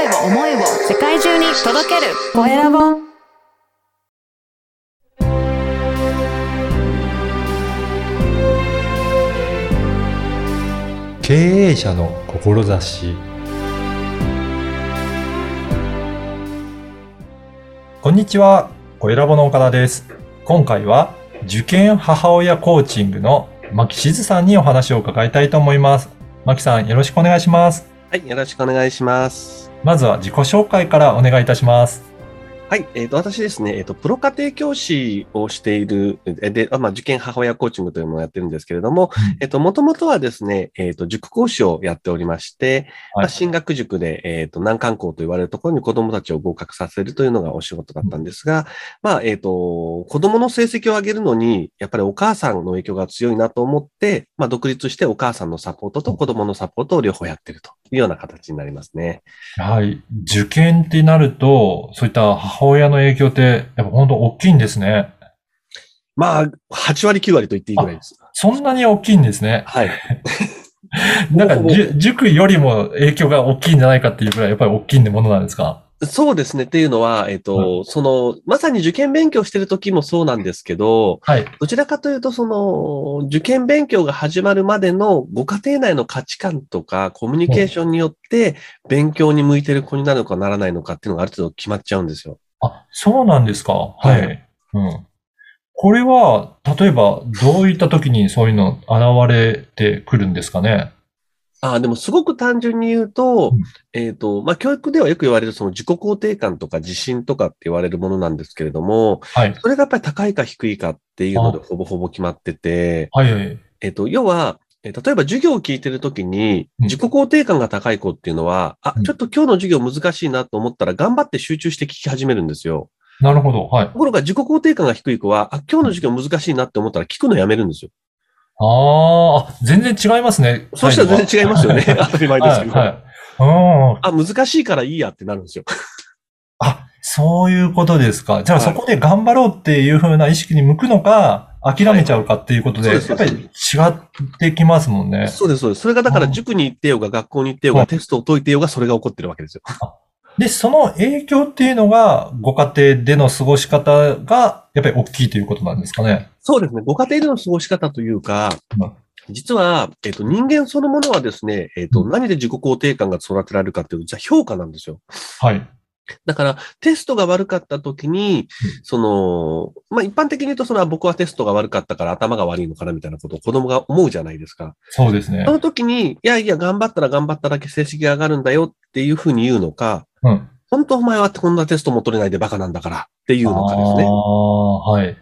声を思いを世界中に届けるコエラボ経営者の志こんにちは、コエラボの岡田です。今回は受験母親コーチングの牧静さんにお話を伺いたいと思います。牧さん、よろしくお願いします。はい、よろしくお願いします。まずは自己紹介からお願いいたします。はい、えっ、と、私ですね、えっ、と、プロ家庭教師をしている、えで、あまあ、受験母親コーチングというのをやってるんですけれども、うん。えっ、と、もともとはですね、えっ、と、塾講師をやっておりまして、はい。まあ、進学塾で、えっ、と、難関校と言われるところに子供たちを合格させるというのがお仕事だったんですが、まあ、えっ、と、子供の成績を上げるのに、やっぱりお母さんの影響が強いなと思って、まあ、独立してお母さんのサポートと子供のサポートを両方やってるというような形になりますね。はい。受験ってなると、そういった母親の影響って、やっぱ本当大きいんですね。まあ、8割9割と言っていいぐらいです。そんなに大きいんですね。はい。なんか塾よりも影響が大きいんじゃないかっていうくらい、やっぱり大きいものなんですか？そうですね。っていうのは、えっ、と、その、まさに受験勉強してる時もそうなんですけど、はい。どちらかというと、その、受験勉強が始まるまでのご家庭内の価値観とか、コミュニケーションによって、勉強に向いてる子になるのかならないのかっていうのがある程度決まっちゃうんですよ。あ、そうなんですか？ははいい。うん。これは、例えば、どういった時にそういうの現れてくるんですかね？ああ、でもすごく単純に言うと、うんえっ、と、まあ、教育ではよく言われるその自己肯定感とか自信とかって言われるものなんですけれども、はい。それがやっぱり高いか低いかっていうのでほぼほぼ決まってて、はいはい。えっと、要は、えー例えば授業を聞いてるときに、うん自己肯定感が高い子っていうのは、あうん、ちょっと今日の授業難しいなと思ったら頑張って集中して聞き始めるんですよ。なるほど。はい。ところが自己肯定感が低い子は、あ、今日の授業難しいなって思ったら聞くのやめるんですよ。あーあ、全然違いますね。そうしたら全然違いますよね。当たり前ですけど。はい、はい。うん。あ、難しいからいいやってなるんですよ。あ、そういうことですか。じゃあはいそこで頑張ろうっていう風な意識に向くのか、諦めちゃうかっていうことで、はいやっぱり違ってきますもんね。そうです、そうです。それがだから塾に行ってようが学校に行ってようがはいテストを解いてようがそれが起こってるわけですよ。で、その影響っていうのが、ご家庭での過ごし方が、やっぱり大きいということなんですかね。そうですね。ご家庭での過ごし方というかうん、実は、えっ、と、人間そのものはですね、えっ、と、うん何で自己肯定感が育てられるかっていうと、じゃあ評価なんですよ。はい。だから、テストが悪かった時に、その、まあ、一般的に言うと、それは僕はテストが悪かったから頭が悪いのかなみたいなことを子供が思うじゃないですか。そうですねそ。の時に、いやいや、頑張ったら頑張っただけ成績が上がるんだよっていうふうに言うのか、うん。本当お前はこんなテストも取れないでバカなんだからっていうのかですね。ああ、はい。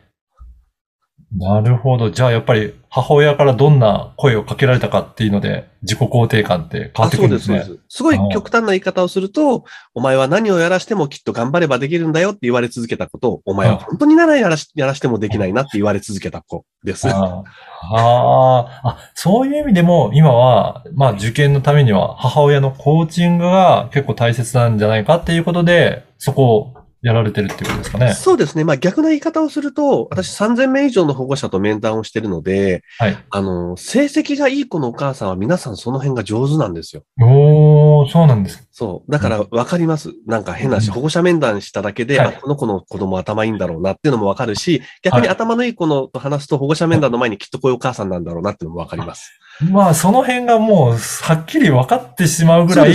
なるほど。じゃあ、やっぱり母親からどんな声をかけられたかっていうので、自己肯定感って変わあ、ってくるんですね。そうです。すごい極端な言い方をすると、お前は何をやらしてもきっと頑張ればできるんだよって言われ続けたことを、お前は本当に何やらしやらしてもできないなって言われ続けた子です。ああああ、そういう意味でも、今は、まあ、受験のためには、母親のコーチングが結構大切なんじゃないかっていうことで、そこをやられてるっていうことですかね。そうですね。まあ逆な言い方をすると、私3000名以上の保護者と面談をしてるので、はい。あの、成績がいい子のお母さんは皆さんその辺が上手なんですよ。おー、そうなんです。そう。だから分かります。なんか変なし、うん保護者面談しただけで、はいあ、この子の子供頭いいんだろうなっていうのも分かるし、逆にはい頭のいい子のと話すと保護者面談の前にきっとこういうお母さんなんだろうなっていうのも分かります。まあ、その辺がもう、はっきり分かってしまうぐらい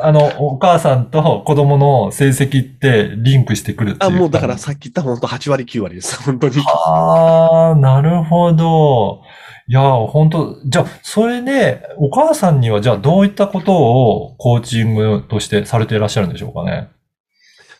あの、お母さんと子供の成績ってリンクしてくるっていう。あ、もうだからさっき言った本当8割9割です。本当に。ああ、なるほど。いや、本当じゃあ、それで、お母さんには、じゃあ、どういったことをコーチングとしてされていらっしゃるんでしょうかね。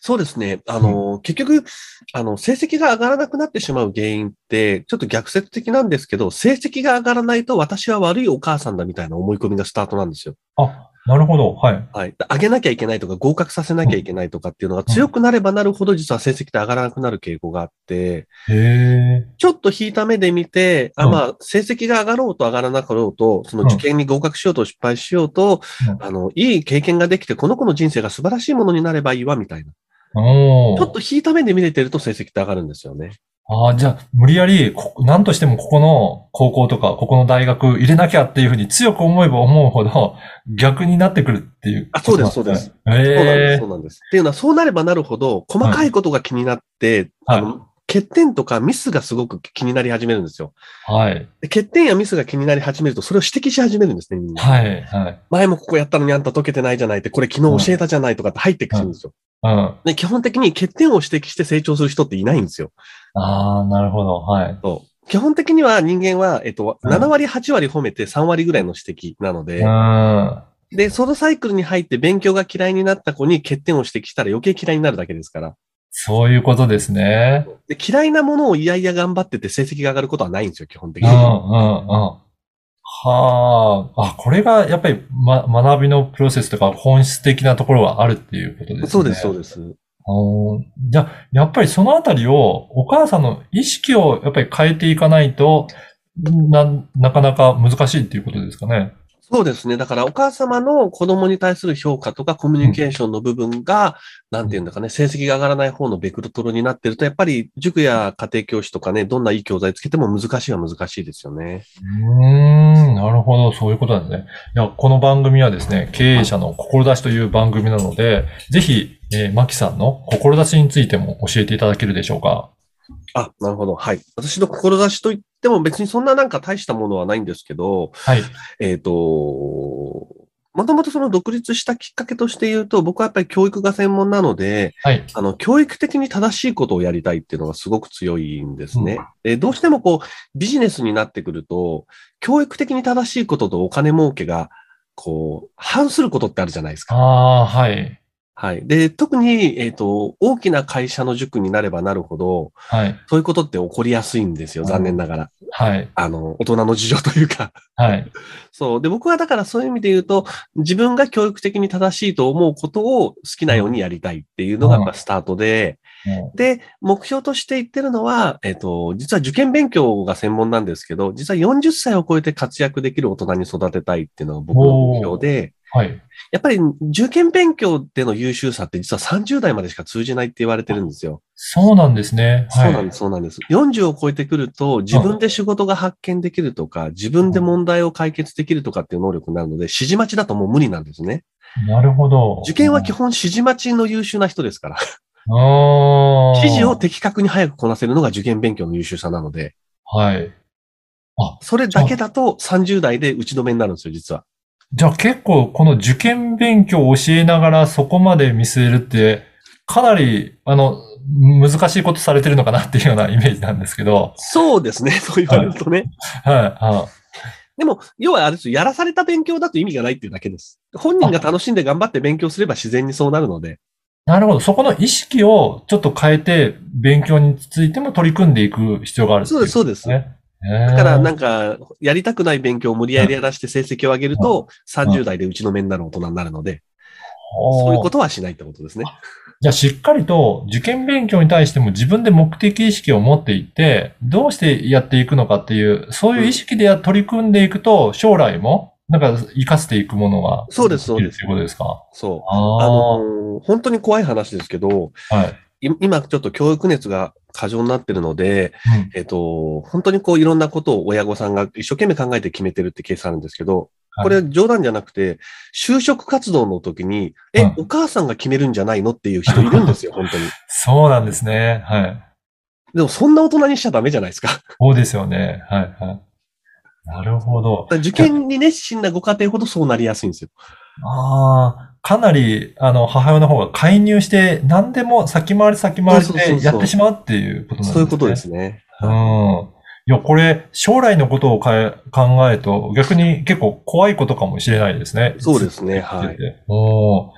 そうですね。あの、結局、あの、成績が上がらなくなってしまう原因って、ちょっと逆説的なんですけど、成績が上がらないと私は悪いお母さんだみたいな思い込みがスタートなんですよ。あ、なるほど。はい。はい。上げなきゃいけないとか、合格させなきゃいけないとかっていうのが強くなればなるほど、実は成績って上がらなくなる傾向があって、へえ。ちょっと引いた目で見て、あ、うんまあ、成績が上がろうと上がらなかろうと、その受験に合格しようと失敗しようと、うんあの、いい経験ができて、この子の人生が素晴らしいものになればいいわ、みたいな。ちょっと引いた目で見れてると成績って上がるんですよね。ああ、じゃあ、無理やり、こ何としてもここの高校とか、ここの大学入れなきゃっていうふうに強く思えば思うほど、逆になってくるっていうあそうですことなんね。そうなんです、ええそうなんです。っていうのは、そうなればなるほど、細かいことが気になって、はいあの欠点とかミスがすごく気になり始めるんですよ。はい。で欠点やミスが気になり始めると、それを指摘し始めるんですね、みんな。はい。はい。前もここやったのにあんた解けてないじゃないって、これ昨日教えたじゃないとかって入ってくるんですよ。うん。で基本的に欠点を指摘して成長する人っていないんですよ。ああ、なるほど。はい。そう基本的には人間は、えっと、うん7割、8割褒めて3割ぐらいの指摘なので、うん。で、そのサイクルに入って勉強が嫌いになった子に欠点を指摘したら余計嫌いになるだけですから。そういうことですね。で嫌いなものをいやいや頑張ってて成績が上がることはないんですよ、基本的うん、に。うん、うん。はあ。あ、これがやっぱり、ま、学びのプロセスとか本質的なところがあるっていうことですね。そうです、そうです。あーじゃあ、やっぱりそのあたりを、お母さんの意識をやっぱり変えていかないと、な、なかなか難しいっていうことですかね。そうですね。だからお母様の子供に対する評価とかコミュニケーションの部分が、なんていうんだかね、成績が上がらない方のベクトルになってると、やっぱり塾や家庭教師とかね、どんないい教材つけても難しいは難しいですよね。うーん、なるほど、そういうことなんですね。いや、この番組はですね、経営者の志という番組なので、ぜひ、えー、マキさんの志についても教えていただけるでしょうか。あ、なるほど。はい。私の志といっても別にそんななんか大したものはないんですけど、はい。えっ、と、もともとその独立したきっかけとして言うと、僕はやっぱり教育が専門なので、はい。あの、教育的に正しいことをやりたいっていうのがすごく強いんですね。でどうしてもこう、ビジネスになってくると、教育的に正しいこととお金儲けが、こう、反することってあるじゃないですか。ああ、はい。はい。で、特に、えっ、と、大きな会社の塾になればなるほど、はい。そういうことって起こりやすいんですよ、残念ながら。はい。あの、大人の事情というか。はい。そう。で、僕はだからそういう意味で言うと、自分が教育的に正しいと思うことを好きなようにやりたいっていうのがやっぱスタートで、もで、目標として言ってるのは、えっ、と、実は受験勉強が専門なんですけど、実は40歳を超えて活躍できる大人に育てたいっていうのが僕の目標で、うはい。やっぱり受験勉強での優秀さって実は30代までしか通じないって言われてるんですよ。そうなんですね。はい。そうなんです、そうなんです。40を超えてくると、自分で仕事が発見できるとか、自分で問題を解決できるとかっていう能力になるので、指示待ちだともう無理なんですね。なるほど。受験は基本指示待ちの優秀な人ですから。ああ。指示を的確に早くこなせるのが受験勉強の優秀さなので、はい。あ、それだけだと30代で打ち止めになるんですよ、実は。じゃあ結構この受験勉強を教えながらそこまで見据えるって、かなり、あの、難しいことされてるのかなっていうようなイメージなんですけど。そうですね、そう言われるとね。はい。あでも、要はあれですよやらされた勉強だと意味がない。ってい。うだけです。本人が楽しんで頑張って勉強すれば自然にそうなるので。なるほど。そこの意識をちょっと変えて、勉強につい。ても取り組んでい。く必要があるってい。そうです、そうです。ね。だから、なんか、か、やりたくない勉強を無理やりやらして成績を上げると、30代で打ちのめになる大人になるので、そういうことはしないってことですね。じゃあしっかりと受験勉強に対しても自分で目的意識を持っていって、どうしてやっていくのかっていう、そういう意識でや取り組んでいくと、将来も、なんか活かしていくものが。そうですそうですということですか？そう。あ。のー本当に怖い話ですけど、はい。い今ちょっと教育熱が過剰になってるので、うんえっと、本当にこういろんなことを親御さんが一生懸命考えて決めてるってケースあるんですけど、これ冗談じゃなくて、就職活動の時に、え、うんお母さんが決めるんじゃないのっていう人いるんですよ、本当に。そうなんですね。はい。でもそんな大人にしちゃダメじゃないですか。そうですよね。はい、はい。なるほど。受験に熱心なご家庭ほどそうなりやすいんですよ。ああ、かなり、あの、母親の方が介入して、何でも先回り先回りでやってしまうっていうことなんですね。そういうことですね。うん。いや、これ、将来のことを考えると、逆に結構怖いことかもしれないですね。そうですねはいおー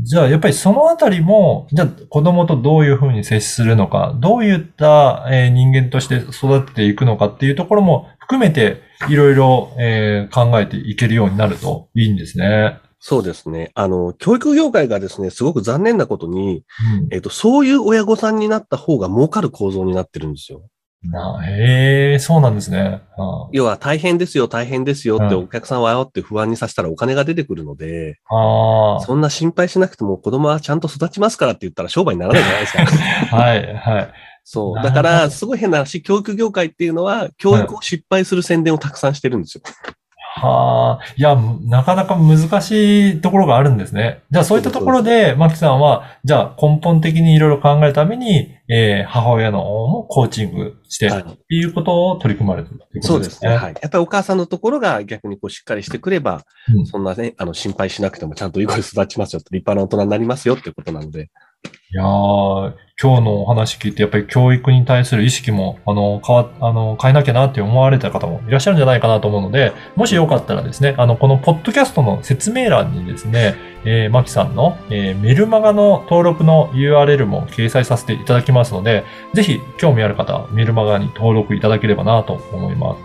じゃあ、やっぱりそのあたりも、じゃあ、子供とどういうふうに接するのか、どういった、えー人間として育っていくのかっていうところも含めて、いろいろ、えー考えていけるようになるといいんですね。そうですね。あの、教育業界がですね、すごく残念なことに、うんえっと、そういう親御さんになった方が儲かる構造になってるんですよ。なへえ、そうなんですね。あ要は大変ですよ、大変ですよってうんお客さんを煽って不安にさせたらお金が出てくるので、あー。そんな心配しなくても子供はちゃんと育ちますからって言ったら商売にならないじゃないですか。はい、はい。そう。だから、すごい変な話、教育業界っていうのは、教育を失敗する宣伝をたくさんしてるんですよ。はあ、いや、なかなか難しいところがあるんですね。じゃあそういったところで、マキさんは、じゃあ根本的にいろいろ考えるために、えー母親の方もコーチングして、はいっていうことを取り組まれてるっていうことでね。そうですすね。はい。やっぱりお母さんのところが逆にこうしっかりしてくれば、うんそんなね、あの、心配しなくてもちゃんといい子に育ちますよ立派な大人になりますよっていうことなので。いやー、今日のお話聞いて、やっぱり教育に対する意識も、あの、変わ、あの、変えなきゃなって思われた方もいらっしゃるんじゃないかなと思うので、もしよかったらですね、あの、このポッドキャストの説明欄にですね、えー、マキさんの、えーメルマガの登録の URL も掲載させていただきますので、ぜひ興味ある方はメルマガに登録いただければなと思います。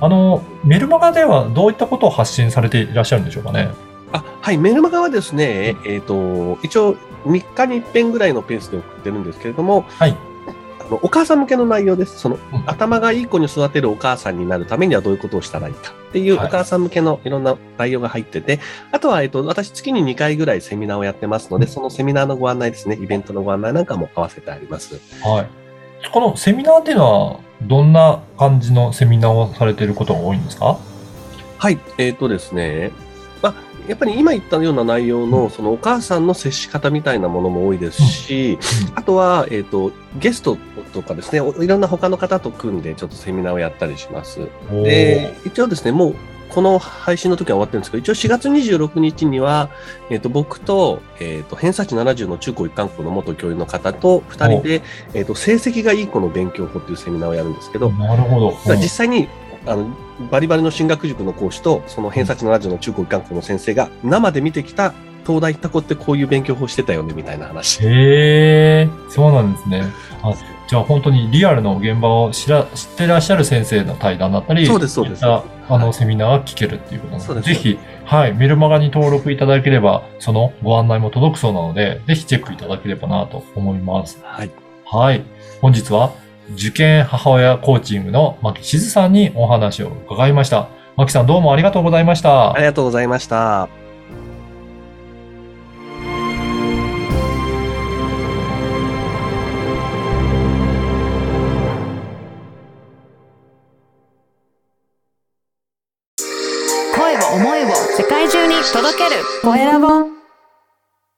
あの、メルマガではどういったことを発信されていらっしゃるんでしょうかね？あ、はい。メルマガはですね、えっ、と、一応3日に1遍ぐらいのペースで送ってるんですけれども、はい。あのお母さん向けの内容です。その、うん頭がいい子に育てるお母さんになるためにはどういうことをしたらいいかっていうおはい母さん向けのいろんな内容が入ってて、あとは、えっと、私月に2回ぐらいセミナーをやってますので、そのセミナーのご案内ですね、イベントのご案内なんかも合わせてあります。はい。このセミナーっていうのは、どんな感じのセミナーをされていることが多いんですか？はい、えっ、とですね、まあ、やっぱり今言ったような内容の、そのお母さんの接し方みたいなものも多いですし、あとは、えっ、と、ゲストとかですね、おいろんな他の方と組んでちょっとセミナーをやったりします。で、一応ですね、もう、この配信の時は終わってるんですけど、一応4月26日には、えっ、と、僕と、えっ、と、偏差値70の中高一貫校の元教諭の方と二人で、えっ、と、成績がいい子の勉強法っていうセミナーをやるんですけど、なるほど。実際に、あの、バリバリの進学塾の講師と、その偏差値70の中高一貫校の先生が、生で見てきた、東大行った子ってこういう勉強法してたよね、みたいな話。へえ、そうなんですね。あじゃあ本当にリアルの現場を知ら知ってらっしゃる先生の対談だったり、そうですそうですあの、はいセミナーが聞けるっていうことなので、そうですぜひ、はい、メルマガに登録いただければ、そのご案内も届くそうなので、ぜひチェックいただければなと思います。はい。はい。本日は、受験母親コーチングの牧静さんにお話を伺いました。牧さんどうもありがとうございました。ありがとうございました。